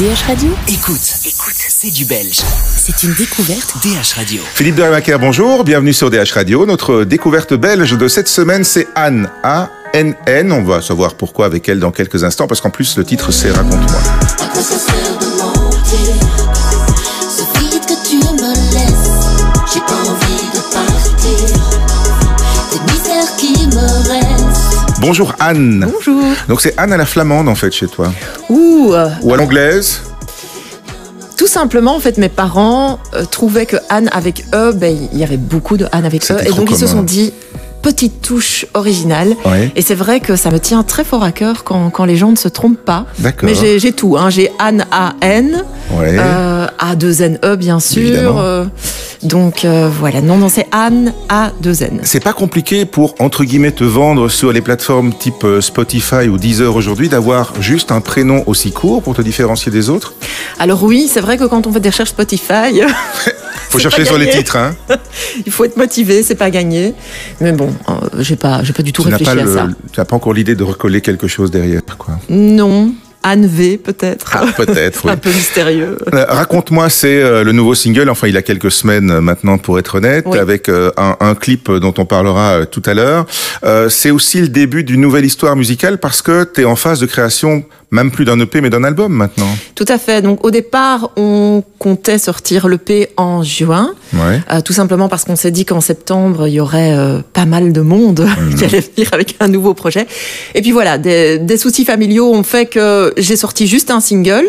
DH Radio, Écoute, écoute, c'est du belge. c'est une découverte. DH Radio. Philippe de Remaker, bonjour, bienvenue sur DH Radio. Notre découverte belge de cette semaine, c'est Anne, A-N-N. On va savoir pourquoi avec elle dans quelques instants, parce qu'en plus, le titre, c'est Raconte-moi. À quoi ça sert de mentir Ce vide que tu me laisses J'ai pas envie de partir Des mystères qui me restent Bonjour Anne. Bonjour. Donc c'est Anne à la flamande, en fait, chez toi. Ouh, Ou à l'anglaise tout simplement, en fait, mes parents euh, trouvaient que Anne avec E, ben, il y avait beaucoup de Anne avec E, et donc ils se sont dit petite touche originale. Ouais. Et c'est vrai que ça me tient très fort à cœur quand, quand les gens ne se trompent pas. D'accord. Mais j'ai j'ai tout, hein. j'ai Anne A-N, Ouais. euh, A2N-E bien sûr. Euh, donc euh, voilà, non, non, c'est Anne A2N. C'est pas compliqué pour, entre guillemets, te vendre sur les plateformes type euh, Spotify ou Deezer aujourd'hui d'avoir juste un prénom aussi court pour te différencier des autres? Alors oui, c'est vrai que quand on fait des recherches Spotify, Faut chercher sur les titres, hein. il faut être motivé, c'est pas gagné. Mais bon, euh, j'ai pas, j'ai pas du tout Tu réfléchi pas, à le- ça. tu n'as pas encore l'idée de recoller quelque chose derrière, quoi. Non, Anne V peut-être. Ah, peut-être, oui. un peu mystérieux. Euh, Raconte-moi, c'est euh, le nouveau single, enfin il a quelques semaines euh, maintenant pour être honnête, Oui. avec un, un clip dont on parlera tout à l'heure. Euh, c'est aussi le début d'une nouvelle histoire musicale parce que tu es en phase de création, même plus d'un EP mais d'un album maintenant. Tout à fait. Donc au départ, on comptait sortir l'EP en juin, Ouais. euh, tout simplement parce qu'on s'est dit qu'en septembre, il y aurait euh, pas mal de monde qui allait venir avec un nouveau projet. Et puis voilà, des, des soucis familiaux ont fait que j'ai sorti juste un single.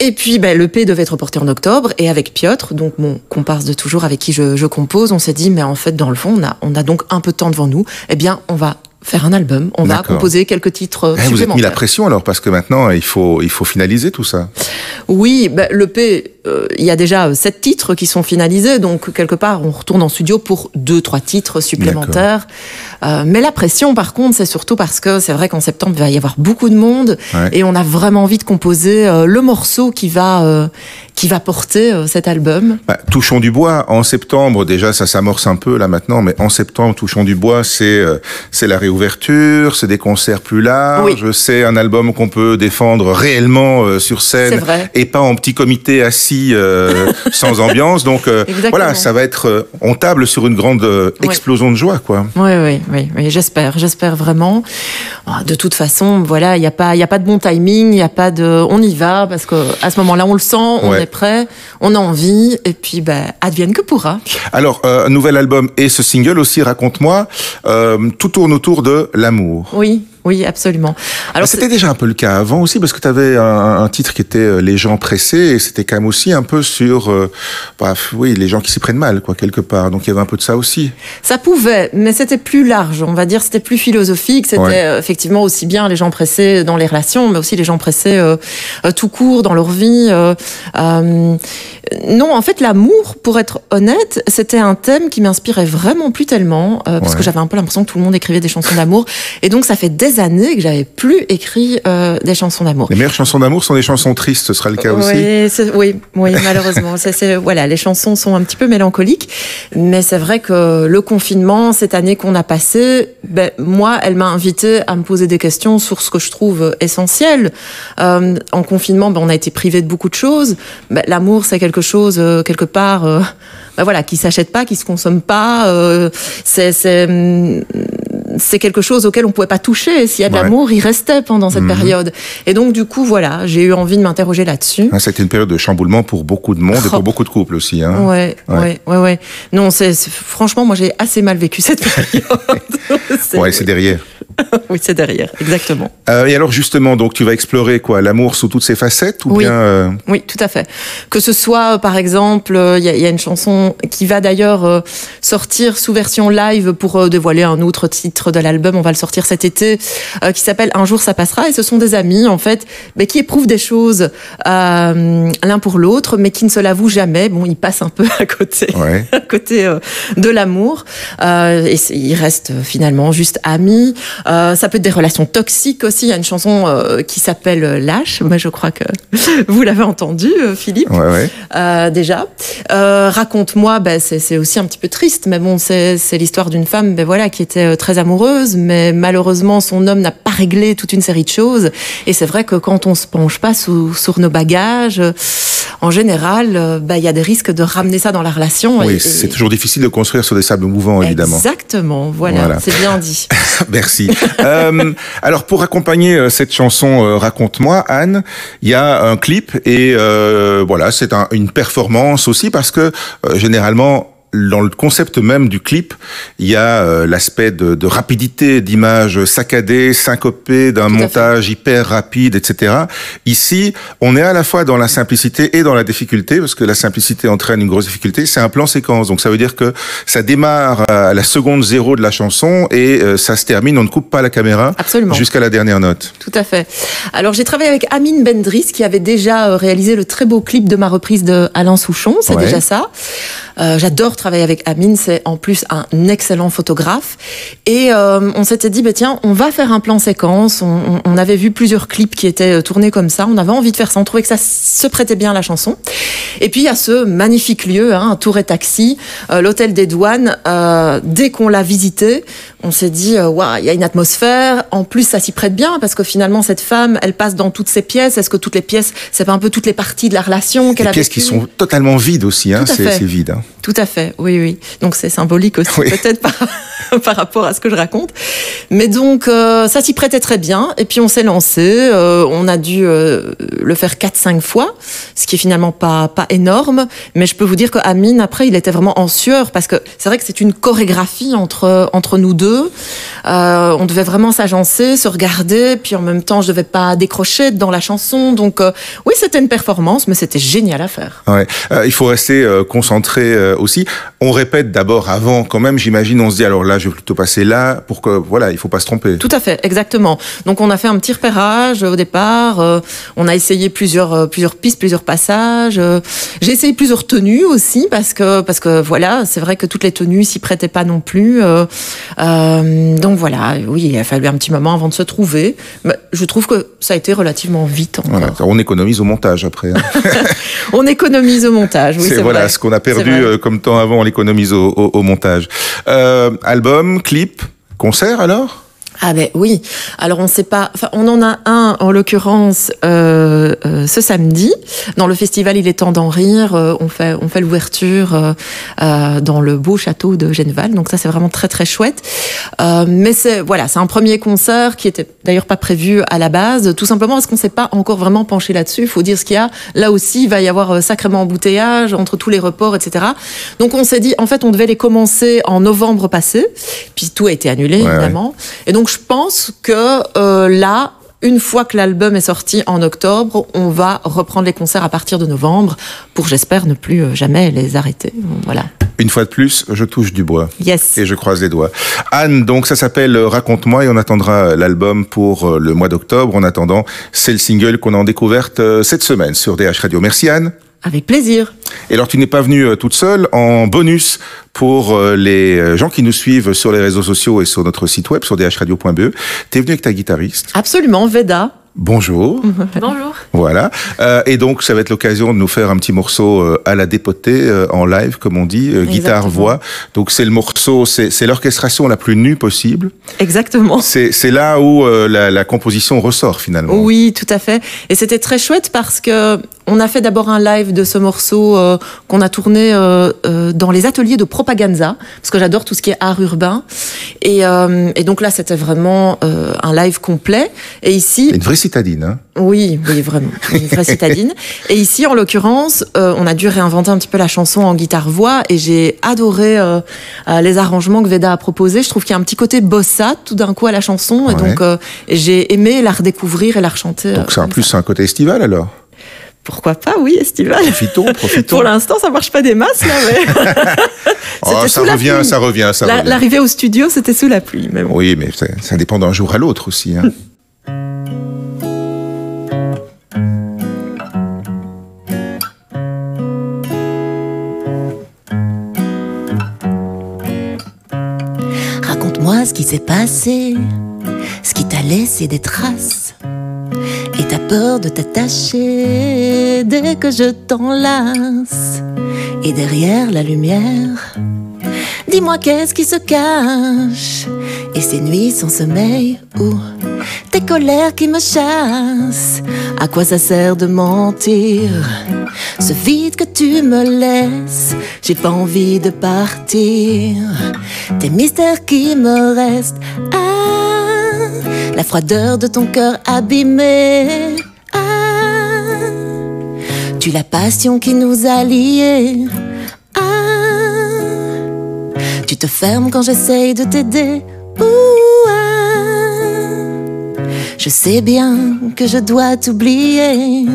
Et puis, ben, l'EP devait être porté en octobre. Et avec Piotr, donc mon comparse de toujours avec qui je, je compose, on s'est dit, mais en fait, dans le fond, on a, on a donc un peu de temps devant nous. Eh bien, on va faire un album. On va composer quelques titres Eh, vous êtes mis la pression alors parce que maintenant il faut il faut finaliser tout ça. Oui, ben, l'EP, euh, il y a déjà euh, sept titres qui sont finalisés, donc quelque part on retourne en studio pour deux, trois titres supplémentaires. Euh, mais la pression, par contre, c'est surtout parce que c'est vrai qu'en septembre il va y avoir beaucoup de monde Ouais. et on a vraiment envie de composer euh, le morceau qui va euh, qui va porter euh, cet album. Bah, touchons du bois en septembre déjà ça s'amorce un peu là maintenant mais en septembre touchons du bois c'est euh, c'est la réouverture c'est des concerts plus larges c'est un album qu'on peut défendre réellement euh, sur scène et pas en petit comité assis euh, sans ambiance donc euh, voilà ça va être euh, on table sur une grande Ouais. explosion de joie quoi Oui, oui, oui, oui j'espère, j'espère vraiment. Ah, De toute façon, voilà, il n'y a pas, il y a pas de bon timing, il y a pas de, on y va parce que à ce moment-là, on le sent, on Ouais. est prêt, on a envie, et puis, ben, advienne que pourra. alors un nouvel album et ce single aussi raconte-moi tout tourne autour de l'amour Oui, oui, absolument. Alors, c'était déjà un peu le cas avant aussi, parce que tu avais un, un titre qui était euh, Les gens pressés, et c'était quand même aussi un peu sur, euh, bref, oui, les gens qui s'y prennent mal, quoi, quelque part. Donc il y avait un peu de ça aussi. ça pouvait, mais c'était plus large, on va dire, c'était plus philosophique, c'était Ouais. euh, effectivement aussi bien les gens pressés dans les relations, mais aussi les gens pressés euh, tout court dans leur vie. euh, non, en fait, l'amour, pour être honnête, c'était un thème qui m'inspirait vraiment plus tellement, parce Ouais. que j'avais un peu l'impression que tout le monde écrivait des chansons d'amour, et donc ça fait des années que j'avais plus écrit euh, des chansons d'amour. Les meilleures chansons d'amour sont des chansons tristes, ce sera le cas aussi. Oui, oui, oui, malheureusement. Voilà, les chansons sont un petit peu mélancoliques, mais c'est vrai que le confinement, cette année qu'on a passée, ben, moi, elle m'a invité à me poser des questions sur ce que je trouve essentiel. Euh, en confinement, ben, on a été privé de beaucoup de choses. Ben, L'amour, c'est quelque chose, euh, quelque part, euh, voilà, qui s'achète pas, qui se consomme pas. euh, c'est c'est, quelque chose auquel on pouvait pas toucher. S'il y a de Ouais. l'amour, il restait pendant cette période. Et donc, du coup, voilà, j'ai eu envie de m'interroger là-dessus. Ah, C'était une période de chamboulement pour beaucoup de monde et Oh. pour beaucoup de couples aussi. Hein. Ouais, Ouais. ouais, ouais, ouais. Non, c'est- franchement, moi j'ai assez mal vécu cette période. Ouais, c'est derrière. Oui, c'est derrière, exactement. Euh, et alors justement, donc tu vas explorer quoi, l'amour sous toutes ses facettes ou Oui. bien euh, Oui, tout à fait. Que ce soit, euh, par exemple, il y, a- il y a une chanson qui va d'ailleurs sortir sous version live pour dévoiler un autre titre de l'album. On va le sortir cet été, euh, qui s'appelle Un jour ça passera. Et ce sont des amis, en fait, mais qui éprouvent des choses l'un pour l'autre, mais qui ne se l'avouent jamais. Bon, ils passent un peu à côté. ouais. à côté de l'amour. Et ils restent finalement juste amis. Euh, ça peut être des relations toxiques aussi. Il y a une chanson euh, qui s'appelle Lâche. Moi, je crois que vous l'avez entendu, Philippe. Ouais, ouais. Euh, déjà. Euh, Raconte-moi, ben, c'est aussi un petit peu triste, mais bon, c'est l'histoire d'une femme ben, voilà, qui était très amoureuse, mais malheureusement, son homme n'a pas réglé toute une série de choses. Et c'est vrai que quand on se penche pas sous, sur nos bagages, en général, ben, il y a des risques de ramener ça dans la relation. Oui, c'est toujours difficile de construire sur des sables mouvants, évidemment. Exactement, voilà, voilà. c'est bien dit. Merci. euh, alors, pour accompagner cette chanson euh, Raconte-moi, Anne, il y a un clip et euh, voilà, c'est un, une performance aussi parce que euh, généralement dans le concept même du clip, il y a euh, l'aspect de, de, rapidité d'image saccadée, syncopée, d'un montage hyper rapide, etc. Ici, on est à la fois dans la simplicité et dans la difficulté, parce que la simplicité entraîne une grosse difficulté. C'est un plan séquence, donc ça veut dire que ça démarre à la seconde zéro de la chanson et euh, ça se termine. On ne coupe pas la caméra jusqu'à la dernière note. Tout à fait. Alors j'ai travaillé avec Amine Bendris qui avait déjà euh, réalisé le très beau clip de ma reprise de Alain Souchon. C'est ouais. déjà ça. Euh, J'adore travailler avec Amine, c'est en plus un excellent photographe. Et euh, on s'était dit, bah, tiens, on va faire un plan séquence. On, on, avait vu plusieurs clips qui étaient tournés comme ça. On avait envie de faire ça. On trouvait que ça se prêtait bien à la chanson. Et puis il y a ce magnifique lieu, hein, Tour et Taxi, euh, l'hôtel des douanes. Euh, dès qu'on l'a visité, on s'est dit, waouh, wow, il y a une atmosphère. En plus, ça s'y prête bien parce que finalement, cette femme, elle passe dans toutes ses pièces. Est-ce que toutes les pièces, c'est pas un peu toutes les parties de la relation qu'elle a pièces qui sont totalement vides aussi, hein, c'est vide. Hein. Tout à fait, oui, oui. Donc c'est symbolique aussi, oui. peut-être par, par rapport à ce que je raconte. Mais donc, euh, ça s'y prêtait très bien. Et puis on s'est lancé. Euh, on a dû euh, le faire 4-5 fois, ce qui est finalement pas, pas énorme. Mais je peux vous dire que Amine, après, il était vraiment en sueur parce que c'est vrai que c'est une chorégraphie entre, entre nous deux. On devait vraiment s'agencer, se regarder. Puis en même temps, je devais pas décrocher dans la chanson. Donc, oui, c'était une performance, mais c'était génial à faire. Ouais. il faut rester concentré aussi. On répète d'abord avant, quand même, j'imagine, on se dit alors là, je vais plutôt passer là pour que, voilà, il faut pas se tromper. Tout à fait, exactement. Donc on a fait un petit repérage au départ. Euh, on a essayé plusieurs, euh, plusieurs pistes, plusieurs passages. Euh, J'ai essayé plusieurs tenues aussi parce que, parce que voilà, c'est vrai que toutes les tenues s'y prêtaient pas non plus. Euh, donc voilà, oui, il a fallu un petit moment avant de se trouver. Je trouve que ça a été relativement vite. Voilà, on économise au montage après. Hein. on économise au montage, oui, c'est voilà, vrai. ce qu'on a perdu comme temps avant, on l'économise au, au, au, montage. album, clip, concert alors? Ah ben oui. Alors on sait pas. Enfin, on en a un en l'occurrence euh, euh, ce samedi dans le festival Il est temps d'en rire. Euh, on fait on fait l'ouverture euh, dans le beau château de Genneval. Donc ça c'est vraiment très très chouette. Euh, mais c'est voilà, c'est un premier concert qui était d'ailleurs pas prévu à la base, tout simplement parce qu'on s'est pas encore vraiment penché là-dessus. Il faut dire ce qu'il y a. Là aussi, il va y avoir sacrément embouteillage entre tous les reports, etc. Donc on s'est dit en fait on devait les commencer en novembre passé, puis tout a été annulé ouais, évidemment. Ouais. Et donc je pense que euh, là, une fois que l'album est sorti en octobre, on va reprendre les concerts à partir de novembre pour, j'espère, ne plus euh, jamais les arrêter. Voilà. Une fois de plus, je touche du bois. Yes. Et je croise les doigts. Anne, donc ça s'appelle Raconte-moi et on attendra l'album pour le mois d'octobre. En attendant, c'est le single qu'on a en découverte cette semaine sur DH Radio. Merci Anne. Avec plaisir. Et alors, tu n'es pas venue toute seule. En bonus, pour les gens qui nous suivent sur les réseaux sociaux et sur notre site web, sur dhradio.be, tu es venue avec ta guitariste. Absolument, Veda. Bonjour. Bonjour. Voilà. Euh, et donc, ça va être l'occasion de nous faire un petit morceau euh, à la dépotée, euh, en live, comme on dit, guitare-voix. Donc, c'est le morceau, c'est l'orchestration la plus nue possible. Exactement. C'est là où la, la, composition ressort, finalement. Oui, tout à fait. Et c'était très chouette parce que on a fait d'abord un live de ce morceau euh, qu'on a tourné euh, euh, dans les ateliers de Propaganza, parce que j'adore tout ce qui est art urbain. Et, et donc là, c'était vraiment un live complet. Et ici, une vraie citadine. Hein oui, oui, vraiment, une vraie citadine. Et ici, en l'occurrence, on a dû réinventer un petit peu la chanson en guitare-voix, et j'ai adoré les arrangements que Veda a proposés. Je trouve qu'il y a un petit côté bossa tout d'un coup à la chanson, et ouais. donc j'ai aimé la redécouvrir et la rechanter. Donc c'est en plus un côté estival alors? Pourquoi pas, oui, estival. Profitons, profitons. Pour l'instant, ça marche pas des masses, là, mais. oh, ça, revient, ça revient, ça la, revient. L'arrivée au studio, c'était sous la pluie, mais bon. Oui, mais ça, ça dépend d'un jour à l'autre aussi. Hein. Raconte-moi ce qui s'est passé laissé des traces. Peur de t'attacher dès que je t'enlace. Et derrière la lumière, dis-moi qu'est-ce qui se cache. Et ces nuits sans sommeil ou tes colères qui me chassent. À quoi ça sert de mentir? Ce vide que tu me laisses, j'ai pas envie de partir. Tes mystères qui me restent. La froideur de ton cœur abîmé. Ah, tu la passion qui nous a liés. Ah, tu te fermes quand j'essaye de t'aider. Ah. Je sais bien que je dois t'oublier.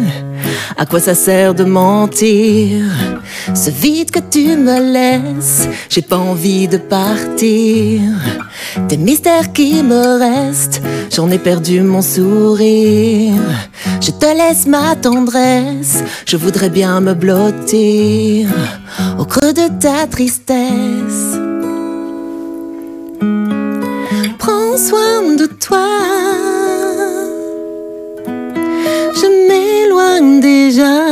À quoi ça sert de mentir? Ce vide que tu me laisses, j'ai pas envie de partir. Tes mystères qui me restent, j'en ai perdu mon sourire. Je te laisse ma tendresse, je voudrais bien me blottir au creux de ta tristesse. Prends soin de toi. Je m'éloigne déjà.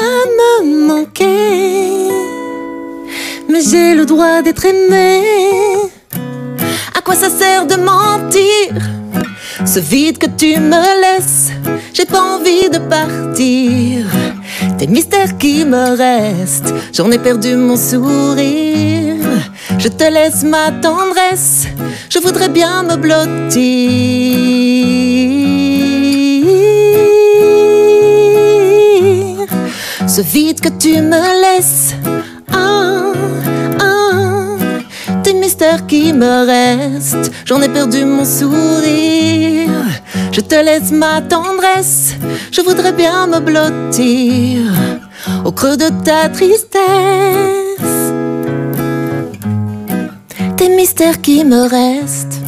Me manquer, mais j'ai le droit d'être aimé. À quoi ça sert de mentir? Ce vide que tu me laisses, j'ai pas envie de partir. Tes mystères qui me restent, j'en ai perdu mon sourire. Je te laisse ma tendresse, je voudrais bien me blottir. Ce vide que tu me laisses, ah, ah, tes mystères qui me restent, j'en ai perdu mon sourire. Je te laisse ma tendresse, je voudrais bien me blottir au creux de ta tristesse. Tes mystères qui me restent.